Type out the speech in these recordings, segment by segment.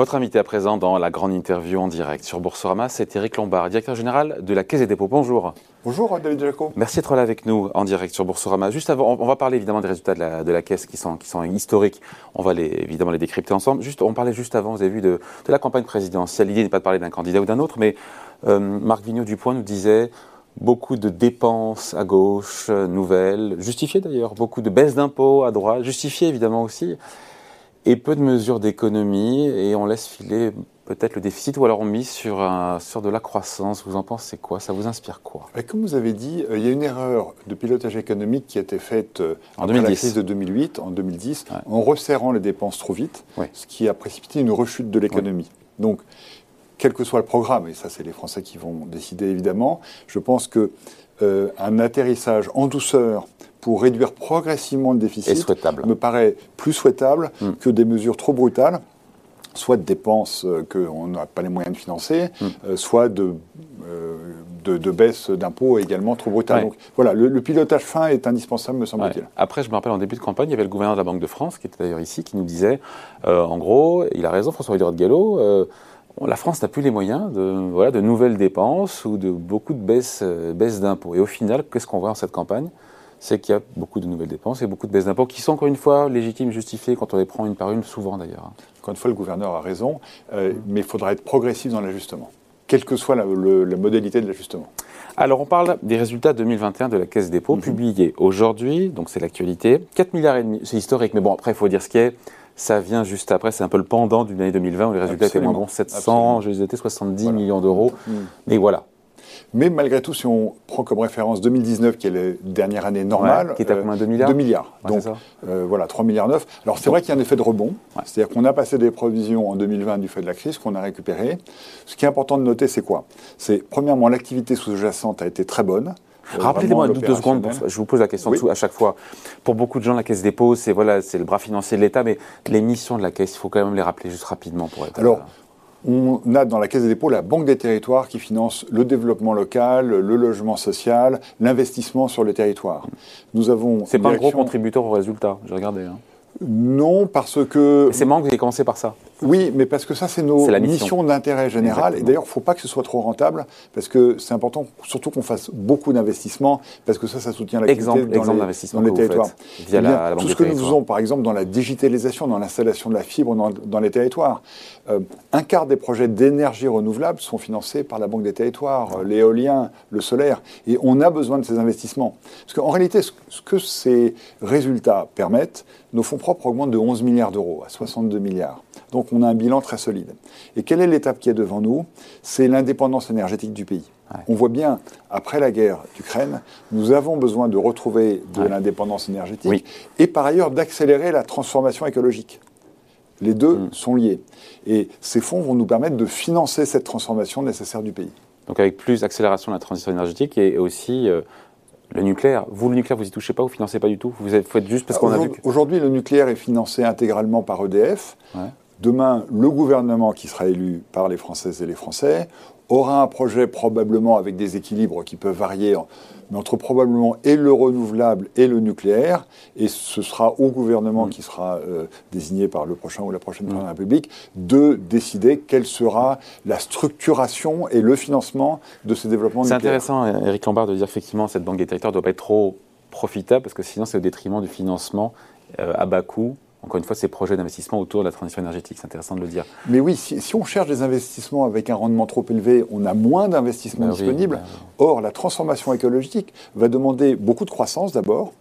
Votre invité à présent dans la grande interview en direct sur Boursorama, c'est Eric Lombard, directeur général de la Caisse des dépôts. Bonjour. Bonjour David Jaco. Merci d'être là avec nous en direct sur Boursorama. Juste avant, on va parler évidemment des résultats de la, de la Caisse qui sont, qui sont historiques. On va les, évidemment les décrypter ensemble. Juste, on parlait juste avant, vous avez vu, de, de la campagne présidentielle. L'idée n'est pas de parler d'un candidat ou d'un autre, mais euh, Marc Vigneault Dupoint nous disait beaucoup de dépenses à gauche, euh, nouvelles, justifiées d'ailleurs, beaucoup de baisses d'impôts à droite, justifiées évidemment aussi et peu de mesures d'économie et on laisse filer peut-être le déficit ou alors on mise sur, un, sur de la croissance. Vous en pensez quoi? Ça vous inspire quoi? Comme vous avez dit, euh, il y a une erreur de pilotage économique qui a été faite euh, en après 2010. la crise de 2008, en 2010, en resserrant les dépenses trop vite, ce qui a précipité une rechute de l'économie. Donc, quel que soit le programme, et ça c'est les Français qui vont décider évidemment, je pense que euh, un atterrissage en douceur pour réduire progressivement le déficit me paraît plus souhaitable hmm. que des mesures trop brutales soit de dépenses euh, qu'on n'a pas les moyens de financer, hmm. euh, soit de, euh, de, baisse d'impôts également trop brutales. Donc voilà, le, pilotage fin est indispensable, me semble-t-il. Après, je me rappelle en début de campagne, il y avait le gouverneur de la Banque de France, qui était d'ailleurs ici, qui nous disait, en gros, il a raison, François Villeroy de Gallo, la France n'a plus les moyens de, voilà, de nouvelles dépenses ou de beaucoup de baisses, baisses d'impôts. Et au final, qu'est-ce qu'on voit en cette campagne? C'est qu'il y a beaucoup de nouvelles dépenses et beaucoup de baisses d'impôts qui sont encore une fois légitimes, justifiées quand on les prend une par une, souvent d'ailleurs. Encore une fois, le gouverneur a raison, euh, mais il faudra être progressif dans l'ajustement, quelle que soit la, modalité de l'ajustement. Alors on parle des résultats 2021 de la Caisse des dépôts, mhm. publiés aujourd'hui, donc c'est l'actualité. 4 milliards et demi, c'est historique, mais bon après il faut dire ce qui est. Ça vient juste après, c'est un peu le pendant d'une année 2020 où les résultats étaient moins bons, 700, je les étais 70 millions d'euros. Mhm. Mais voilà, mais malgré tout, si on prend comme référence 2019, qui est la dernière année normale, qui est à combien 2 milliards 2 milliards. Donc euh, voilà, 3 milliards 9. Alors c'est vrai qu'il y a un effet de rebond, c'est-à-dire qu'on a passé des provisions en 2020 du fait de la crise qu'on a récupéré. Ce qui est important de noter, c'est quoi? C'est premièrement l'activité sous-jacente a été très bonne. Euh, Rappelez-moi deux secondes, je vous pose la question à chaque fois. Pour beaucoup de gens, la Caisse des dépôts, c'est voilà, le bras financier de l'État, mais les missions de la Caisse, il faut quand même les rappeler juste rapidement pour être. Alors, on a dans la Caisse des dépôts la Banque des territoires qui finance le développement local, le logement social, l'investissement sur le territoire. Nous avons. C'est pas un gros contributeur au résultat, j'ai regardé. Hein. Non, parce que. C'est marrant que vous ayez commencé par ça. Oui, mais parce que ça, c'est nos missions d'intérêt général. Et d'ailleurs, il ne faut pas que ce soit trop rentable, parce que c'est important, surtout qu'on fasse beaucoup d'investissements, parce que ça, ça soutient l'activité dans, exemple les, dans les territoires. Via la, tout ce que nous faisons, par exemple, dans la digitalisation, dans l'installation de la fibre dans, les territoires. Euh, un quart des projets d'énergie renouvelable sont financés par la Banque des territoires, l'éolien, le solaire. Et on a besoin de ces investissements. Parce qu'en réalité, ce que ces résultats permettent, nos fonds propres augmentent de 11 milliards d'euros à 62 milliards. Donc on a un bilan très solide. Et quelle est l'étape qui est devant nous? C'est l'indépendance énergétique du pays. On voit bien, après la guerre d'Ukraine, nous avons besoin de retrouver de l'indépendance énergétique et par ailleurs d'accélérer la transformation écologique. Les deux mm. sont liés. Et ces fonds vont nous permettre de financer cette transformation nécessaire du pays. Donc avec plus d'accélération de la transition énergétique et aussi euh, le nucléaire, vous, le nucléaire, vous y touchez pas, vous financez pas du tout? Vous faites juste parce qu'on a vu Aujourd'hui, le nucléaire est financé intégralement par EDF. Demain, le gouvernement qui sera élu par les Françaises et les Français aura un projet probablement avec des équilibres qui peuvent varier, mais entre probablement et le renouvelable et le nucléaire, et ce sera au gouvernement mm. qui sera euh, désigné par le prochain ou la prochaine la République de décider quelle sera la structuration et le financement de ces développements C'est intéressant, Eric Lombard, de dire qu'effectivement cette banque des territoires ne doit pas être trop profitable, parce que sinon c'est au détriment du financement euh, à bas coût encore une fois, ces projets d'investissement autour de la transition énergétique. C'est intéressant de le dire. Mais oui, si, on cherche des investissements avec un rendement trop élevé, on a moins d'investissements ben disponibles. Ben Or, la transformation écologique va demander beaucoup de croissance d'abord,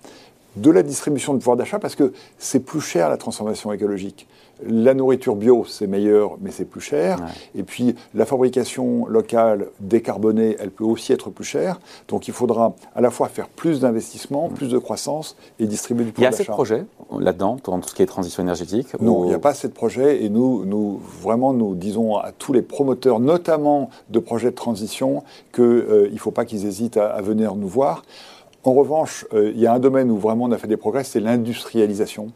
de la distribution de pouvoir d'achat, parce que c'est plus cher la transformation écologique. La nourriture bio, c'est meilleur, mais c'est plus cher. Et puis, la fabrication locale décarbonée, elle peut aussi être plus chère. Donc, il faudra à la fois faire plus d'investissements, plus de croissance et distribuer du pouvoir d'achat. Il y a assez de projets là-dedans, dans tout ce qui est transition énergétique Non, il n'y a pas assez de projets. Et nous, nous, vraiment, nous disons à tous les promoteurs, notamment de projets de transition, qu'il euh, ne faut pas qu'ils hésitent à, venir nous voir. En revanche, euh, il y a un domaine où vraiment on a fait des progrès, c'est l'industrialisation.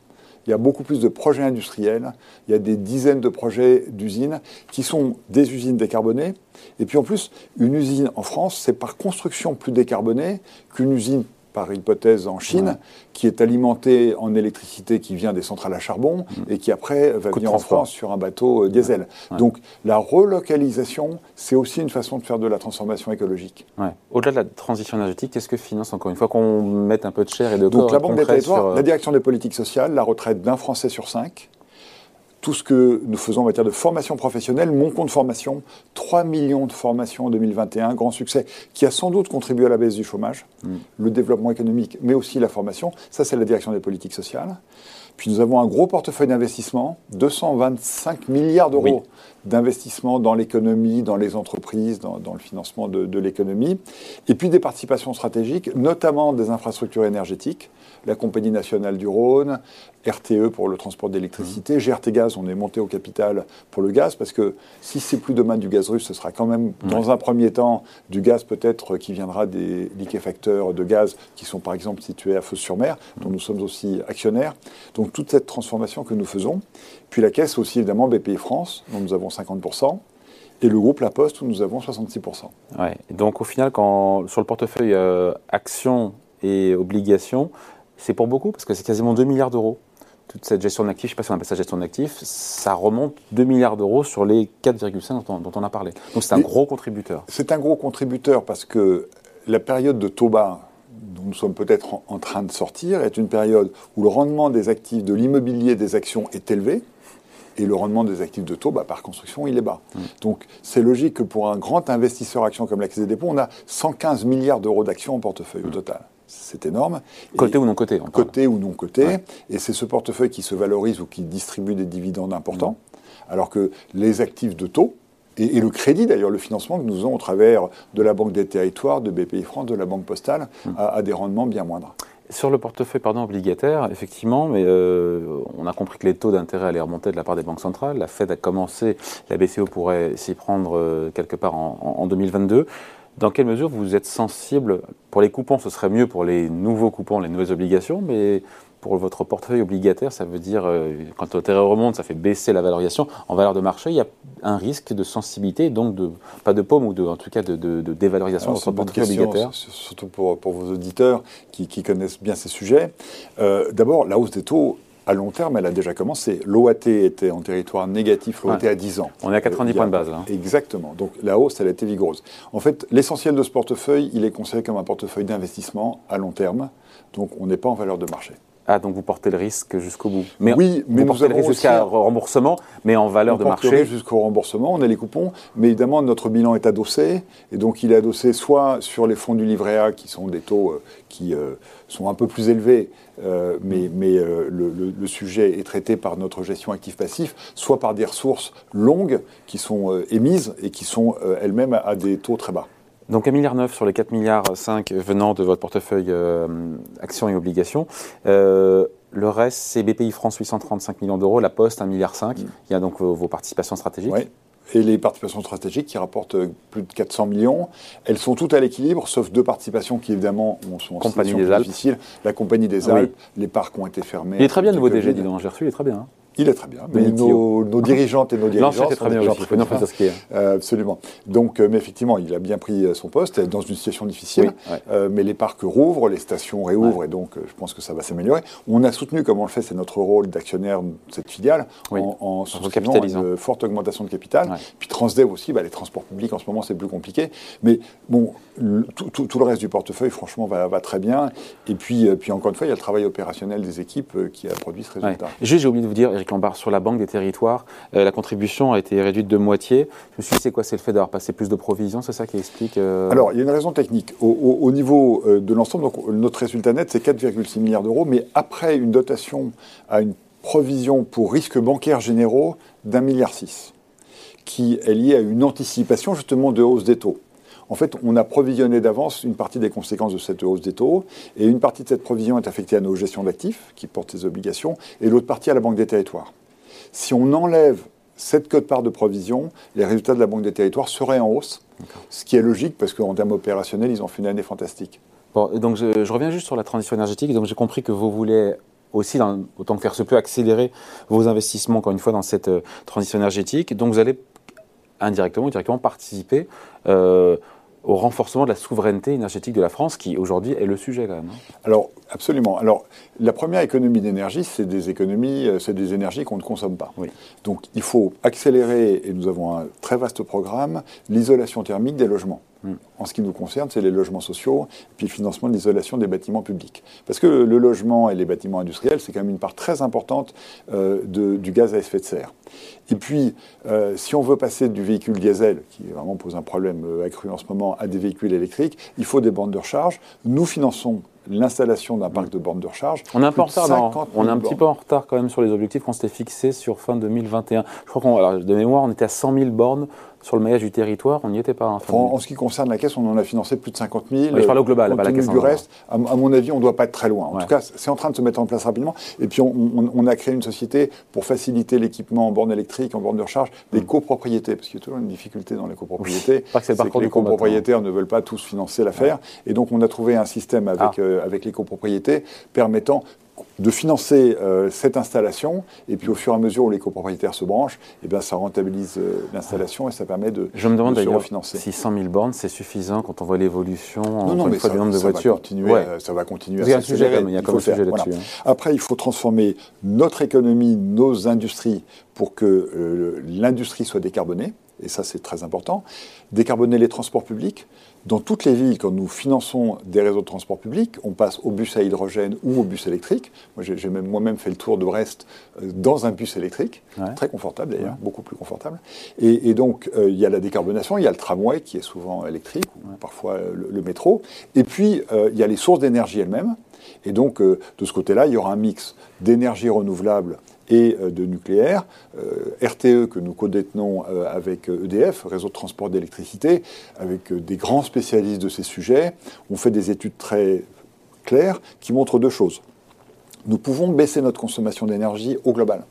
Il y a beaucoup plus de projets industriels. Il y a des dizaines de projets d'usines qui sont des usines décarbonées. Et puis en plus, une usine en France, c'est par construction plus décarbonée qu'une usine par hypothèse en Chine, qui est alimenté en électricité qui vient des centrales à charbon mm. et qui après va venir en France sur un bateau euh, diesel. Donc la relocalisation, c'est aussi une façon de faire de la transformation écologique. Au-delà de la transition énergétique, qu'est-ce que finance encore une fois qu'on mette un peu de chair et de Donc la Banque des territoires, euh, la direction des politiques sociales, la retraite d'un Français sur cinq, tout ce que nous faisons en matière de formation professionnelle, mon compte formation, 3 millions de formations en 2021, grand succès, qui a sans doute contribué à la baisse du chômage, mm. le développement économique, mais aussi la formation. Ça, c'est la direction des politiques sociales. Puis nous avons un gros portefeuille d'investissement, 225 milliards d'euros d'investissement dans l'économie, dans les entreprises, dans, le financement de, de l'économie. Et puis des participations stratégiques, notamment des infrastructures énergétiques, la Compagnie nationale du Rhône, RTE pour le transport d'électricité, GRT Gaz, on est monté au capital pour le gaz, parce que si c'est plus demain du gaz russe, ce sera quand même, dans un premier temps, du gaz peut-être qui viendra des liquéfacteurs de gaz qui sont par exemple situés à Fos-sur-Mer, dont nous sommes aussi actionnaires. Donc toute cette transformation que nous faisons. Puis la caisse aussi, évidemment, BPI France, dont nous avons 50%. Et le groupe La Poste, où nous avons 66%. Ouais. Donc au final, quand, sur le portefeuille euh, actions et obligations, c'est pour beaucoup, parce que c'est quasiment 2 milliards d'euros. Toute cette gestion d'actifs, je ne sais pas si on appelle ça gestion d'actifs, ça remonte 2 milliards d'euros sur les 4,5 dont, on a parlé. Donc c'est un gros contributeur. C'est un gros contributeur parce que la période de taux bas dont nous sommes peut-être en, train de sortir est une période où le rendement des actifs de l'immobilier des actions est élevé et le rendement des actifs de taux, bah, par construction, il est bas. Mmh. Donc c'est logique que pour un grand investisseur action comme la Caisse des dépôts, on a 115 milliards d'euros d'actions en portefeuille au mmh. total c'est énorme. Côté ou non côté Côté ou non côté. Et c'est ce portefeuille qui se valorise ou qui distribue des dividendes importants. Alors que les actifs de taux, et, le crédit d'ailleurs, le financement que nous avons au travers de la Banque des Territoires, de BPI France, de la Banque Postale, a, des rendements bien moindres. Sur le portefeuille pardon, obligataire, effectivement, mais euh, on a compris que les taux d'intérêt allaient remonter de la part des banques centrales. La Fed a commencé, la BCE pourrait s'y prendre euh, quelque part en, en 2022. Dans quelle mesure vous êtes sensible? Pour les coupons, ce serait mieux pour les nouveaux coupons, les nouvelles obligations, mais pour votre portefeuille obligataire, ça veut dire, euh, quand l'intérêt remonte, ça fait baisser la valorisation. En valeur de marché, il y a un risque de sensibilité, donc de, pas de paume, ou de, en tout cas de, dévalorisation de votre portefeuille obligataire Surtout pour, vos auditeurs qui, connaissent bien ces sujets. Euh, d'abord, la hausse des taux à long terme, elle a déjà commencé. L'OAT était en territoire négatif, l'OAT à 10 ans. On est à 90 euh, points de base. Hein. Exactement. Donc la hausse, elle a été vigoureuse. En fait, l'essentiel de ce portefeuille, il est considéré comme un portefeuille d'investissement à long terme. Donc on n'est pas en valeur de marché. Ah, donc vous portez le risque jusqu'au bout. Mais oui, mais vous portez le risque jusqu'à remboursement, mais en valeur de marché. jusqu'au remboursement, on a les coupons, mais évidemment notre bilan est adossé, et donc il est adossé soit sur les fonds du livret A, qui sont des taux euh, qui euh, sont un peu plus élevés, euh, mais, mais le, sujet est traité par notre gestion actif-passif, soit par des ressources longues qui sont émises et qui sont elles-mêmes à des taux très bas. Donc 1,9 milliard sur les 4 milliards 5 venant de votre portefeuille euh, actions et obligations. Euh, le reste, c'est BPI France 835 millions d'euros, la Poste 1,5 milliard. Mm. Il y a donc vos, participations stratégiques. Oui. Et les participations stratégiques qui rapportent euh, plus de 400 millions, elles sont toutes à l'équilibre, sauf deux participations qui évidemment sont en compagnie des Alpes. difficile. La Compagnie des Alpes, les parcs ont été fermés. Il est très bien le nouveau DG, dis donc, j'ai reçu, il est très bien. Hein. Il est très bien. Mais nos, dirigeantes et nos dirigeants sont très bien aussi. Euh, absolument. Donc, euh, mais effectivement, il a bien pris euh, son poste dans une situation difficile. mais les parcs rouvrent, les stations réouvrent, et donc je pense que ça va s'améliorer. On a soutenu, comme on le fait, c'est notre rôle d'actionnaire de cette filiale, en, en souscrivant une forte augmentation de capital. Puis Transdev aussi, bah, les transports publics en ce moment c'est plus compliqué. Mais bon, tout, le reste du portefeuille, franchement, va, va, très bien. Et puis, puis encore une fois, il y a le travail opérationnel des équipes qui a produit ce résultat. Juste, j'ai oublié de vous dire, sur la Banque des Territoires, euh, la contribution a été réduite de moitié. Je me suis dit, c'est quoi C'est le fait d'avoir passé plus de provisions C'est ça qui explique euh Alors, il y a une raison technique. Au, niveau euh, de l'ensemble, notre résultat net, c'est 4,6 milliards d'euros, mais après une dotation à une provision pour risques bancaires généraux d'un milliard six, qui est liée à une anticipation justement de hausse des taux. En fait, on a provisionné d'avance une partie des conséquences de cette hausse des taux, et une partie de cette provision est affectée à nos gestions d'actifs, qui portent ces obligations, et l'autre partie à la Banque des Territoires. Si on enlève cette cote-part de provision, les résultats de la Banque des Territoires seraient en hausse, ce qui est logique parce qu'en termes opérationnels, ils ont fait une année fantastique. Bon, donc je, reviens juste sur la transition énergétique. Donc j'ai compris que vous voulez aussi, autant que faire se peut, accélérer vos investissements, encore une fois, dans cette euh, transition énergétique. Donc vous allez indirectement ou directement participer euh, au renforcement de la souveraineté énergétique de la France, qui aujourd'hui est le sujet quand même. Hein. Alors, absolument. Alors, la première économie d'énergie, c'est des économies, euh, c'est des énergies qu'on ne consomme pas. Oui. Donc, il faut accélérer, et nous avons un très vaste programme, l'isolation thermique des logements. Hmm. En ce qui nous concerne, c'est les logements sociaux et puis le financement de l'isolation des bâtiments publics. Parce que le logement et les bâtiments industriels, c'est quand même une part très importante euh, de, du gaz à effet de serre. Et puis, euh, si on veut passer du véhicule diesel, qui vraiment pose un problème euh, accru en ce moment, à des véhicules électriques, il faut des bandes de recharge. Nous finançons l'installation d'un parc de bornes de recharge. On est un peu en retard, on est un petit peu en retard quand même sur les objectifs qu'on s'était fixés sur fin 2021. Je crois qu'on, de mémoire, on était à 100 000 bornes sur le maillage du territoire, on n'y était pas. Hein, en, ce qui concerne la caisse, on en a financé plus de 50 000. je parle au global, pas la caisse. Du reste, à, mon avis, on ne doit pas être très loin. En tout cas, c'est en train de se mettre en place rapidement. Et puis, on, a créé une société pour faciliter l'équipement en borne électrique, en borne de recharge, des mm. copropriétés, parce qu'il y a toujours une difficulté dans les copropriétés. c'est que, les copropriétaires ne veulent pas tous financer l'affaire. Et donc, on a trouvé un système avec, ah. euh, avec les copropriétés permettant de financer euh, cette installation, et puis au fur et à mesure où les copropriétaires se branchent, eh bien, ça rentabilise euh, l'installation et ça permet de, Je me demande d'ailleurs si 100 000 bornes, c'est suffisant quand on voit l'évolution non, non, mais ça, du nombre de voitures. Va continuer, Ça va continuer il y a un sujet, il y a comme sujet là-dessus. Hein. Après, il faut transformer notre économie, nos industries, pour que euh, l'industrie soit décarbonée, et ça c'est très important. Décarboner les transports publics, dans toutes les villes, quand nous finançons des réseaux de transport public, on passe au bus à hydrogène ou au bus électrique. Moi, j'ai moi-même fait le tour de Brest euh, dans un bus électrique, très confortable d'ailleurs, beaucoup plus confortable. Et, donc, euh, il y a la décarbonation, il y a le tramway qui est souvent électrique, ou parfois euh, le, métro. Et puis, il y a les sources d'énergie elles-mêmes. Et donc, de ce côté-là, il y aura un mix d'énergie renouvelable et euh, de nucléaire. Euh, RTE, que nous codétenons euh, avec EDF, Réseau de transport d'électricité, avec des grands spécialistes de ces sujets, on fait des études très claires qui montrent deux choses. Nous pouvons baisser notre consommation d'énergie au global.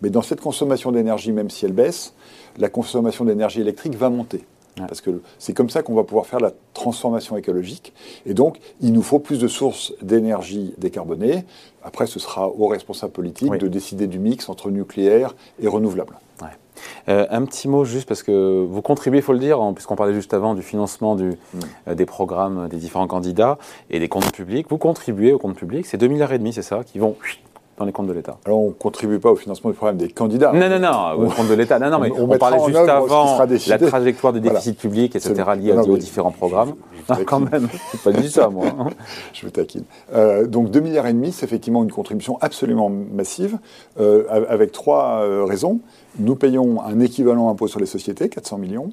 Mais dans cette consommation d'énergie, même si elle baisse, la consommation d'énergie électrique va monter. Parce que c'est comme ça qu'on va pouvoir faire la transformation écologique. Et donc, il nous faut plus de sources d'énergie décarbonées. Après, ce sera aux responsables politiques de décider du mix entre nucléaire et renouvelable. Euh, un petit mot juste parce que vous contribuez, il faut le dire, puisqu'on parlait juste avant du financement du, mm. euh, des programmes des différents candidats et des comptes publics. Vous contribuez aux comptes publics, c'est 2,5 milliards et demi, c'est ça, qui vont dans les comptes de l'État. Alors on ne contribue pas au financement du programme des candidats. Non, non, non, au compte de l'État. Non, non, mais on, parlait juste avant la trajectoire du déficit public, etc., liée aux différents programmes. Je, quand même, pas dit ça, moi. Je vous taquine. Euh, donc 2 milliards et demi, c'est effectivement une contribution absolument massive, euh, avec trois euh, raisons. Nous payons un équivalent impôt sur les sociétés, 400 millions.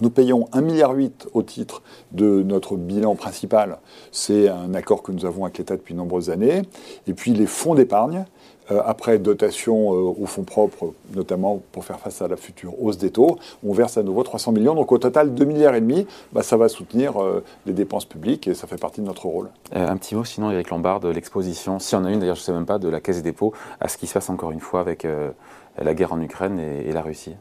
Nous payons 1,8 milliard au titre de notre bilan principal. C'est un accord que nous avons avec l'État depuis de nombreuses années. Et puis les fonds d'épargne, euh, après dotation euh, aux fonds propres, notamment pour faire face à la future hausse des taux, on verse à nouveau 300 millions. Donc au total, 2,5 milliards bah, ça va soutenir euh, les dépenses publiques et ça fait partie de notre rôle. un petit mot sinon, Eric Lombard, de l'exposition, si on a une d'ailleurs, je ne sais même pas, de la Caisse des dépôts, à ce qui se passe encore une fois avec la guerre en Ukraine et la Russie.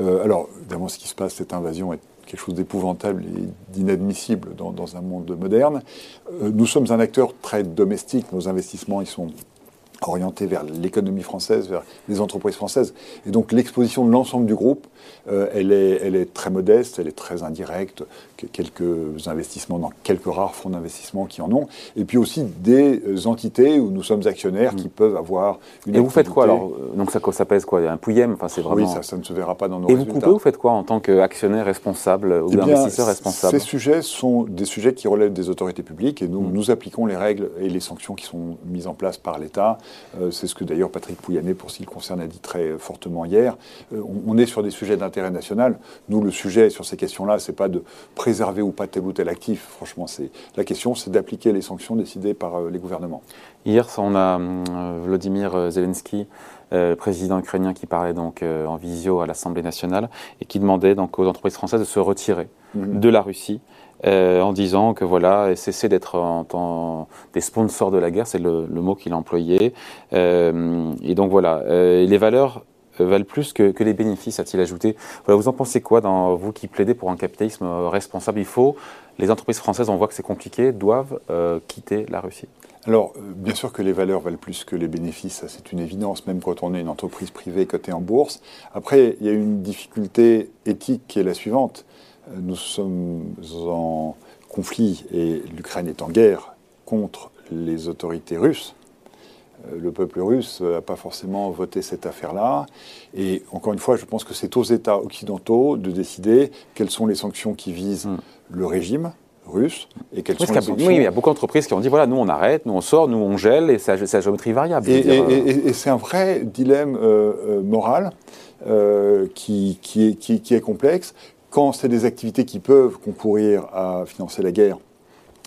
Euh, alors, évidemment, ce qui se passe, cette invasion est quelque chose d'épouvantable et d'inadmissible dans, un monde moderne. Euh, nous sommes un acteur très domestique. Nos investissements, ils sont orienté vers l'économie française, vers les entreprises françaises. Et donc l'exposition de l'ensemble du groupe, euh, elle, est, elle est très modeste, elle est très indirecte, quelques investissements dans quelques rares fonds d'investissement qui en ont, et puis aussi des entités où nous sommes actionnaires qui mm. peuvent avoir une Et vous faites quoi alors Donc ça, ça pèse quoi? Un pouillem enfin, c'est vraiment... Oui, ça, ça, ne se verra pas dans nos et résultats. Et vous coupez, vous faites quoi en tant qu'actionnaire responsable ou eh investisseur responsable? Ces sujets sont des sujets qui relèvent des autorités publiques et nous, mm. nous appliquons les règles et les sanctions qui sont mises en place par l'État euh, c'est ce que d'ailleurs Patrick Pouyanné, pour ce qui le concerne, a dit très fortement hier. Euh, on, est sur des sujets d'intérêt national. Nous, le sujet sur ces questions-là, c'est pas de préserver ou pas tel ou tel actif. Franchement, c'est la question, c'est d'appliquer les sanctions décidées par euh, les gouvernements. Hier, on a Vladimir Zelensky. le président ukrainien qui parlait donc en visio à l'Assemblée nationale et qui demandait donc aux entreprises françaises de se retirer mhm. de la Russie euh, en disant que voilà, cesser d'être en, des sponsors de la guerre, c'est le, mot qu'il a employé. Euh, et donc voilà, euh, les valeurs valent plus que, les bénéfices, a-t-il ajouté. Voilà, vous en pensez quoi, dans vous qui plaidez pour un capitalisme responsable? Il faut, les entreprises françaises, on voit que c'est compliqué, doivent quitter la Russie. Alors, bien sûr que les valeurs valent plus que les bénéfices, c'est une évidence, même quand on est une entreprise privée cotée en bourse. Après, il y a une difficulté éthique qui est la suivante. nous sommes en conflit et l'Ukraine est en guerre contre les autorités russes, euh, le peuple russe n'a pas forcément voté cette affaire-là. Et encore une fois, je pense que c'est aux États occidentaux de décider quelles sont les sanctions qui visent hmm. le régime russe et quelles sont les sanctions... Oui, il y a beaucoup d'entreprises qui ont dit, voilà, nous on arrête, nous on sort, nous on gèle, et c'est la géométrie variable. Et, c'est un vrai dilemme euh, euh, moral qui, qui, est, qui, est, complexe. Quand c'est des activités qui peuvent concourir à financer la guerre,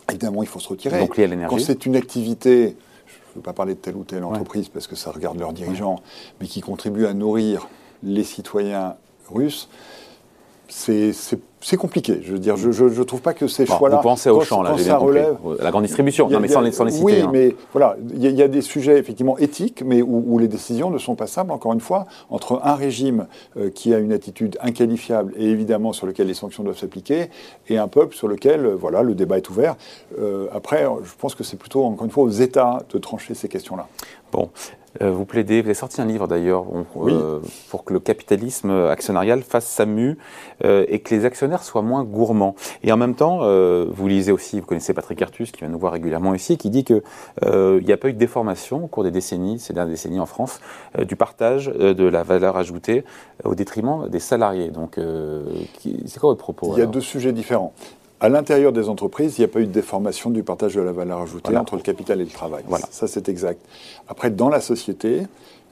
évidemment, il faut se retirer. Donc lié à l'énergie. Quand c'est une activité je ne veux pas parler de telle ou telle entreprise parce que ça regarde leurs dirigeants, mais qui contribuent à nourrir les citoyens russes, c'est c'est compliqué. Je veux dire, je ne trouve pas que ces choix-là. Vous pensez au champ, là, j'ai bien relève, La grande distribution, non, mais sans, les, citer. Oui, hein. mais voilà, il y, a des sujets effectivement éthiques, mais où, les décisions ne sont pas simples, encore une fois, entre un régime euh, qui a une attitude inqualifiable et évidemment sur lequel les sanctions doivent s'appliquer, et un peuple sur lequel, euh, voilà, le débat est ouvert. Euh, après, je pense que c'est plutôt, encore une fois, aux États de trancher ces questions-là. Bon, euh, vous plaidez, vous avez sorti un livre d'ailleurs euh, pour que le capitalisme actionnarial fasse sa mue euh, et que les actionnaires soient moins gourmands. Et en même temps, vous lisez aussi, vous connaissez Patrick Artus qui vient nous voir régulièrement ici, qui dit qu'il n'y a pas eu de déformation au cours des décennies, ces dernières décennies en France, du partage de la valeur ajoutée au détriment des salariés. Donc, c'est quoi votre propos Il y a deux sujets différents. À l'intérieur des entreprises, il n'y a pas eu de déformation du partage de la valeur ajoutée entre le capital et le travail. Voilà. Ça, c'est exact. Après, dans la société,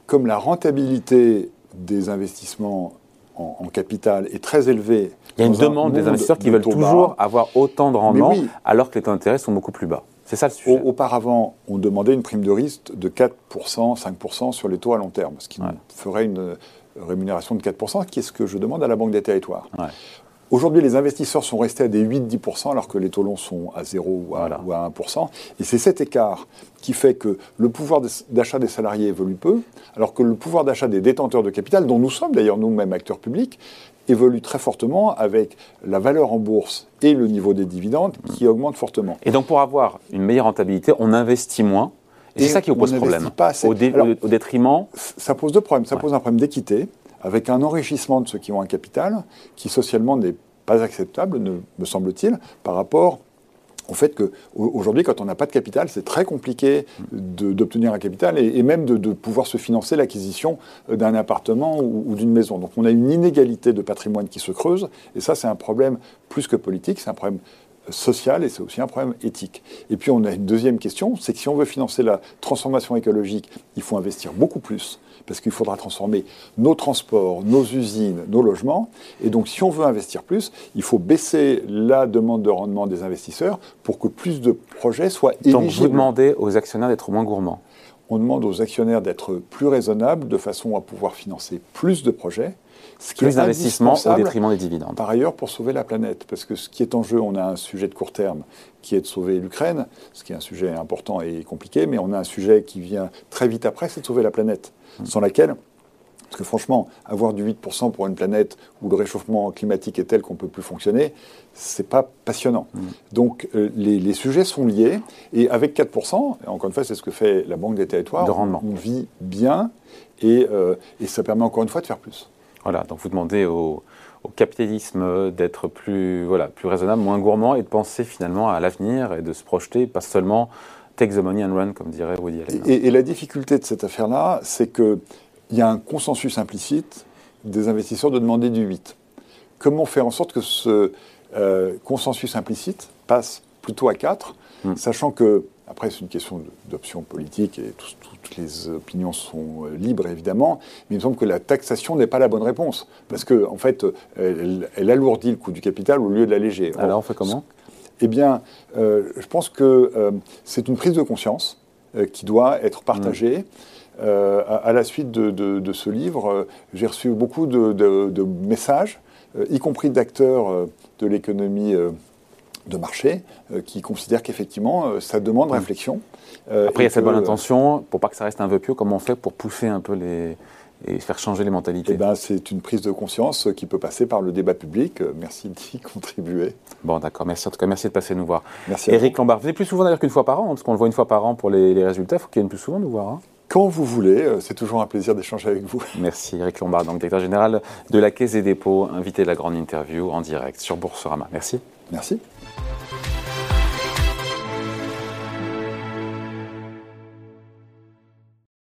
comme la rentabilité des investissements en, capital est très élevée. Il y a une demande des investisseurs qui veulent toujours avoir autant de rendement alors que les taux d'intérêt sont beaucoup plus bas. C'est ça le sujet. Auparavant, on demandait une prime de risque de 4%, 5% sur les taux à long terme, ce qui ferait une rémunération de 4%, qui est ce que je demande à la Banque des Territoires. Aujourd'hui, les investisseurs sont restés à des 8-10%, alors que les taux longs sont à 0 ou à, 1%. Et c'est cet écart qui fait que le pouvoir d'achat des salariés évolue peu, alors que le pouvoir d'achat des détenteurs de capital, dont nous sommes d'ailleurs nous-mêmes acteurs publics, évolue très fortement avec la valeur en bourse et le niveau des dividendes qui augmente fortement. Et donc pour avoir une meilleure rentabilité, on investit moins. Et, c'est ça qui pose problème. Pas au, au, détriment. Ça pose deux problèmes. Ça pose un problème d'équité avec un enrichissement de ceux qui ont un capital qui socialement n'est pas acceptable, me semble-t-il, par rapport au fait qu'aujourd'hui, quand on n'a pas de capital, c'est très compliqué d'obtenir un capital et, même de, pouvoir se financer l'acquisition d'un appartement ou, d'une maison. Donc on a une inégalité de patrimoine qui se creuse, et ça c'est un problème plus que politique, c'est un problème social et c'est aussi un problème éthique. Et puis on a une deuxième question, c'est que si on veut financer la transformation écologique, il faut investir beaucoup plus parce qu'il faudra transformer nos transports, nos usines, nos logements. Et donc, si on veut investir plus, il faut baisser la demande de rendement des investisseurs pour que plus de projets soient éligibles. Donc, vous demandez aux actionnaires d'être moins gourmands On demande aux actionnaires d'être plus raisonnables de façon à pouvoir financer plus de projets. Ce qui plus d'investissements au détriment des dividendes. Par ailleurs, pour sauver la planète, parce que ce qui est en jeu, on a un sujet de court terme qui est de sauver l'Ukraine, ce qui est un sujet important et compliqué, mais on a un sujet qui vient très vite après, c'est de sauver la planète sans laquelle parce que franchement, avoir du 8% pour une planète où le réchauffement climatique est tel qu'on ne peut plus fonctionner, c'est pas passionnant. Mm. Donc euh, les, sujets sont liés. Et avec 4%, et encore une fois, c'est ce que fait la Banque des Territoires, de rendement. on vit bien et, euh, et, ça permet encore une fois de faire plus. Voilà, donc vous demandez au, capitalisme d'être plus, voilà, plus raisonnable, moins gourmand et de penser finalement à l'avenir et de se projeter, pas seulement take the money and run, comme dirait Woody Allen. Et, la difficulté de cette affaire-là, c'est qu'il y a un consensus implicite des investisseurs de demander du 8. Comment faire en sorte que ce euh, consensus implicite passe plutôt à 4, hmm. sachant que, après c'est une question d'option politique et toutes les opinions sont euh, libres évidemment, mais il me semble que la taxation n'est pas la bonne réponse, parce qu'en en fait, elle, elle, alourdit le coût du capital au lieu de l'alléger. Alors on fait comment eh bien, euh, je pense que euh, c'est une prise de conscience euh, qui doit être partagée. Mm. À, la suite de, ce livre, j'ai reçu beaucoup de, messages, y compris d'acteurs de l'économie de marché, qui considèrent qu'effectivement, ça demande mm. réflexion. Après, il y a cette bonne intention, pour pas que ça reste un vœu pieux, comment on fait pour pousser un peu les, et faire changer les mentalités? Eh ben, C'est une prise de conscience qui peut passer par le débat public. Merci d'y contribuer. Bon, d'accord. Merci en tout cas. Merci de passer nous voir. Merci. Éric Lombard, vous venez plus souvent d'ailleurs qu'une fois par an, hein, parce qu'on le voit une fois par an pour les, résultats. Il faut qu'il vienne plus souvent nous voir. Hein. quand vous voulez. C'est toujours un plaisir d'échanger avec vous. Merci Eric Lombard, donc directeur général de la Caisse des dépôts, invité de la grande interview en direct sur Boursorama. Merci. Merci. Thank you.